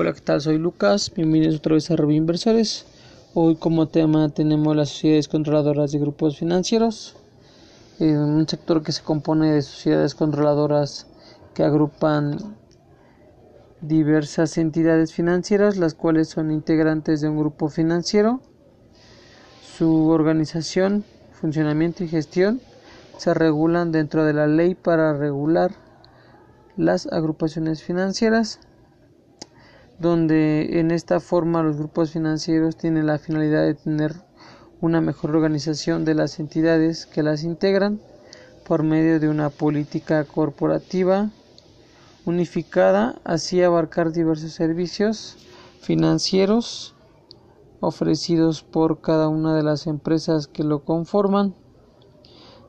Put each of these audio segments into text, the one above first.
Hola, ¿qué tal? Soy Lucas. Bienvenidos otra vez a Review Inversores. Hoy como tema tenemos las sociedades controladoras de grupos financieros. Eh, un sector que se compone de sociedades controladoras que agrupan diversas entidades financieras, las cuales son integrantes de un grupo financiero. Su organización, funcionamiento y gestión se regulan dentro de la ley para regular las agrupaciones financieras donde en esta forma los grupos financieros tienen la finalidad de tener una mejor organización de las entidades que las integran por medio de una política corporativa unificada, así abarcar diversos servicios financieros ofrecidos por cada una de las empresas que lo conforman.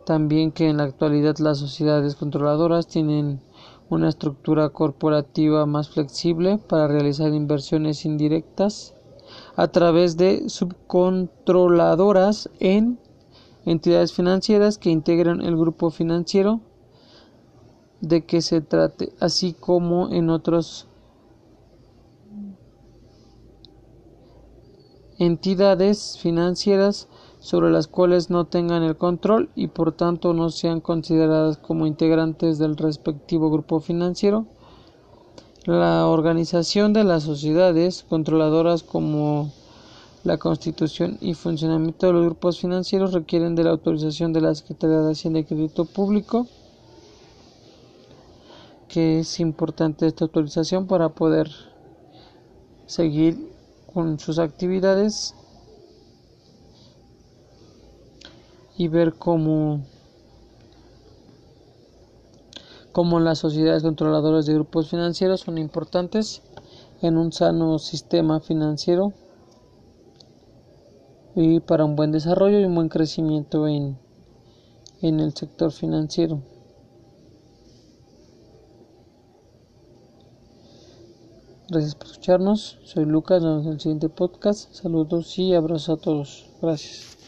También que en la actualidad las sociedades controladoras tienen una estructura corporativa más flexible para realizar inversiones indirectas a través de subcontroladoras en entidades financieras que integran el grupo financiero de que se trate, así como en otras entidades financieras sobre las cuales no tengan el control y por tanto no sean consideradas como integrantes del respectivo grupo financiero. La organización de las sociedades controladoras como la constitución y funcionamiento de los grupos financieros requieren de la autorización de la Secretaría de Hacienda y Crédito Público, que es importante esta autorización para poder seguir con sus actividades y ver cómo, cómo las sociedades controladoras de grupos financieros son importantes en un sano sistema financiero y para un buen desarrollo y un buen crecimiento en, en el sector financiero. Gracias por escucharnos. Soy Lucas. Nos vemos en el siguiente podcast. Saludos y abrazos a todos. Gracias.